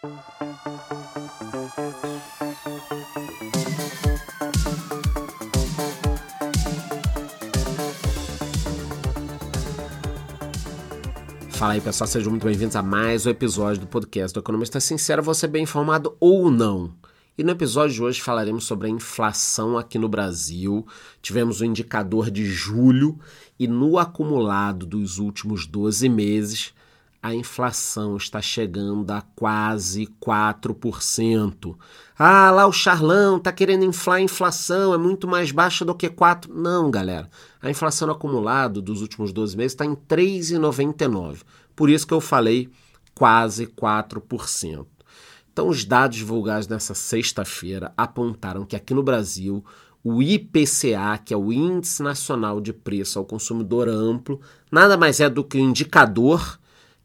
Fala aí pessoal, sejam muito bem-vindos a mais um episódio do podcast do Economista Sincero, você bem informado ou não. E no episódio de hoje falaremos sobre a inflação aqui no Brasil. Tivemos o indicador de julho e no acumulado dos últimos 12 meses, a inflação está chegando a quase 4%. Ah, lá o Charlão está querendo inflar a inflação, é muito mais baixa do que 4%. Não, galera. A inflação no acumulado dos últimos 12 meses está em 3,99%. Por isso que eu falei quase 4%. Então, os dados divulgados nessa sexta-feira apontaram que aqui no Brasil o IPCA, que é o Índice Nacional de Preço ao Consumidor Amplo, nada mais é do que um indicador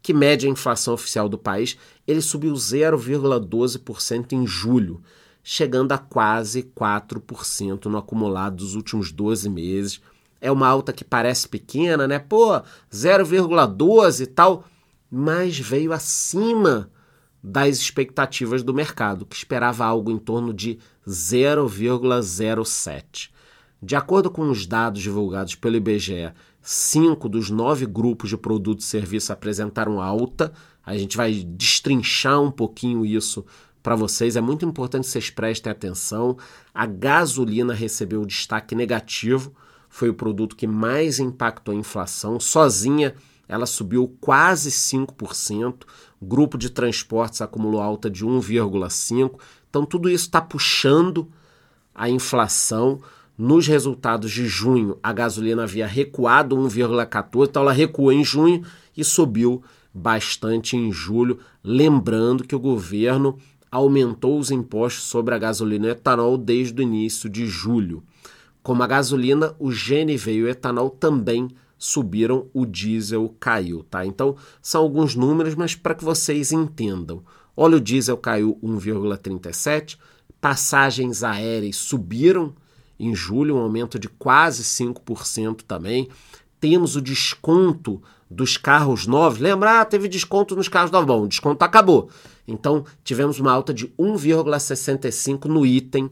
que mede a inflação oficial do país, ele subiu 0,12% em julho, chegando a quase 4% no acumulado dos últimos 12 meses. É uma alta que parece pequena, né? Pô, 0,12 e tal, mas veio acima das expectativas do mercado, que esperava algo em torno de 0,07. De acordo com os dados divulgados pelo IBGE, cinco dos nove grupos de produtos e serviços apresentaram alta. A gente vai destrinchar um pouquinho isso para vocês. É muito importante que vocês prestem atenção. A gasolina recebeu destaque negativo, foi o produto que mais impactou a inflação. Sozinha, ela subiu quase 5%. O grupo de transportes acumulou alta de 1,5%. Então, tudo isso está puxando a inflação. Nos resultados de junho, a gasolina havia recuado 1,14, então ela recuou em junho e subiu bastante em julho. Lembrando que o governo aumentou os impostos sobre a gasolina e etanol desde o início de julho. Como a gasolina, o GNV e o etanol também subiram, o diesel caiu, tá? Então, são alguns números, mas para que vocês entendam. Óleo diesel caiu 1,37, passagens aéreas subiram em julho, um aumento de quase 5% também. Temos o desconto dos carros novos. Lembra? Ah, teve desconto nos carros novos. Bom, o desconto acabou. Então, tivemos uma alta de 1,65% no item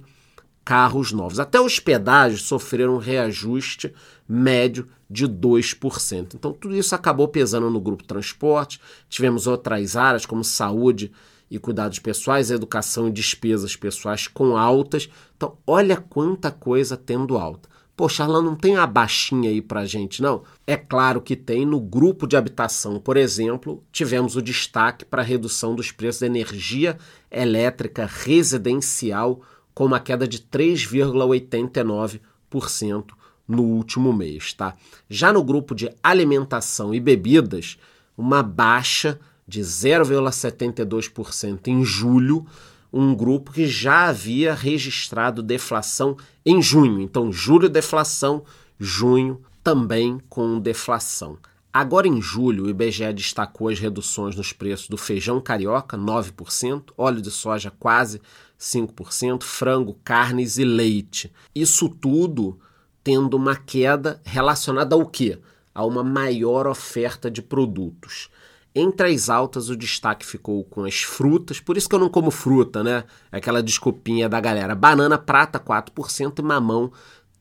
carros novos. Até os pedágios sofreram um reajuste médio de 2%. Então, tudo isso acabou pesando no grupo transporte. Tivemos outras áreas, como saúde e cuidados pessoais, educação e despesas pessoais com altas. Então, olha quanta coisa tendo alta. Poxa, Arlan, não tem a baixinha aí pra gente, não? É claro que tem. No grupo de habitação, por exemplo, tivemos o destaque para a redução dos preços da energia elétrica residencial, com uma queda de 3,89% no último mês, tá? Já no grupo de alimentação e bebidas, uma baixa de 0,72% em julho, um grupo que já havia registrado deflação em junho. Então, julho deflação, junho também com deflação. Agora em julho, o IBGE destacou as reduções nos preços do feijão carioca, 9%, óleo de soja quase 5%, frango, carnes e leite. Isso tudo tendo uma queda relacionada ao quê? A uma maior oferta de produtos. Entre as altas, o destaque ficou com as frutas, por isso que eu não como fruta, né? Aquela desculpinha da galera. Banana prata 4% e mamão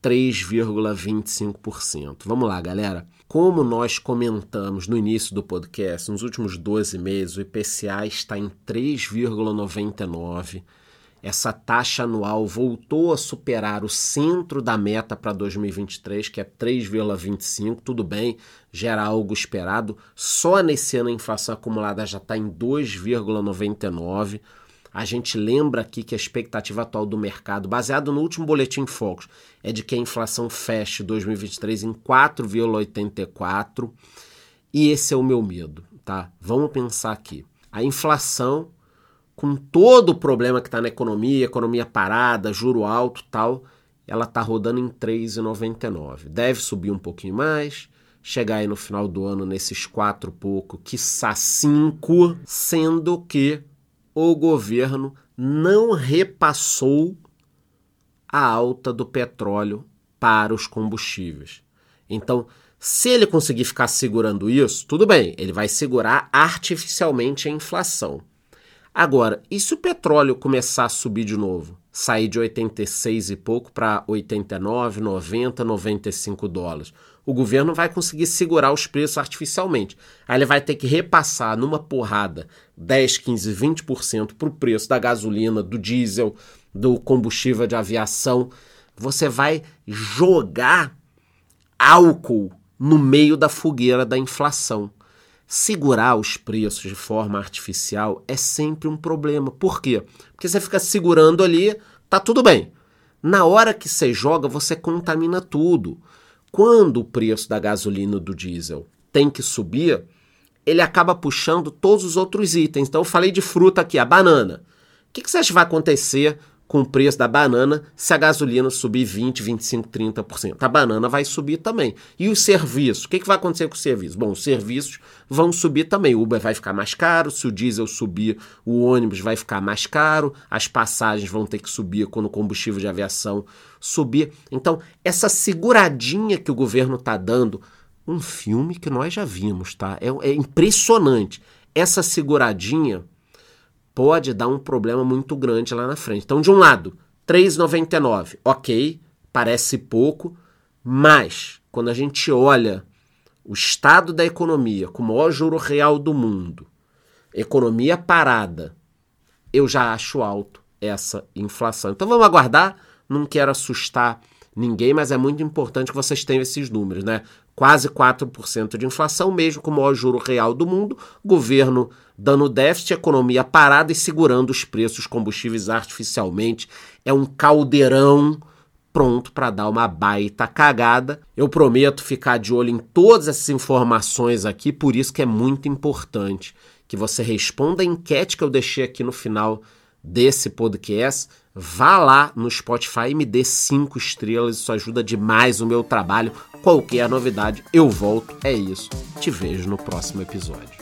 3,25%. Vamos lá, galera. Como nós comentamos no início do podcast, nos últimos 12 meses o IPCA está em 3,99%. Essa taxa anual voltou a superar o centro da meta para 2023, que é 3,25. Tudo bem, gera algo esperado. Só nesse ano a inflação acumulada já está em 2,99. A gente lembra aqui que a expectativa atual do mercado, baseado no último boletim Focus, é de que a inflação feche 2023 em 4,84. E esse é o meu medo, tá? Vamos pensar aqui. A inflação com todo o problema que está na economia, economia parada, juro alto tal, ela está rodando em 3,99. Deve subir um pouquinho mais, chegar aí no final do ano nesses quatro pouco, quiçá cinco, sendo que o governo não repassou a alta do petróleo para os combustíveis. Então, se ele conseguir ficar segurando isso, tudo bem, ele vai segurar artificialmente a inflação. Agora, e se o petróleo começar a subir de novo? Sair de 86 e pouco para 89, 90, 95 dólares. O governo vai conseguir segurar os preços artificialmente. Aí ele vai ter que repassar numa porrada 10, 15, 20% para o preço da gasolina, do diesel, do combustível de aviação. Você vai jogar álcool no meio da fogueira da inflação segurar os preços de forma artificial é sempre um problema. Por quê? Porque você fica segurando ali, tá tudo bem. Na hora que você joga, você contamina tudo. Quando o preço da gasolina do diesel tem que subir, ele acaba puxando todos os outros itens. Então eu falei de fruta aqui, a banana. O que, que você acha que vai acontecer com o preço da banana se a gasolina subir 20, 25, 30%. A banana vai subir também. E os serviços? O que, que vai acontecer com os serviços? Bom, os serviços vão subir também. O Uber vai ficar mais caro, se o diesel subir, o ônibus vai ficar mais caro, as passagens vão ter que subir quando o combustível de aviação subir. Então, essa seguradinha que o governo está dando, um filme que nós já vimos, tá? É, é impressionante. Essa seguradinha pode dar um problema muito grande lá na frente. Então, de um lado, 3,99, ok, parece pouco, mas quando a gente olha o estado da economia com o maior juro real do mundo, economia parada, eu já acho alto essa inflação. Então vamos aguardar, não quero assustar ninguém, mas é muito importante que vocês tenham esses números, né? Quase 4% de inflação, mesmo com o maior juro real do mundo, governo dando déficit, economia parada e segurando os preços combustíveis artificialmente. É um caldeirão pronto para dar uma baita cagada. Eu prometo ficar de olho em todas essas informações aqui, por isso que é muito importante que você responda a enquete que eu deixei aqui no final desse podcast, vá lá no Spotify e me dê cinco estrelas. Isso ajuda demais o meu trabalho. Qualquer novidade, eu volto. É isso. Te vejo no próximo episódio.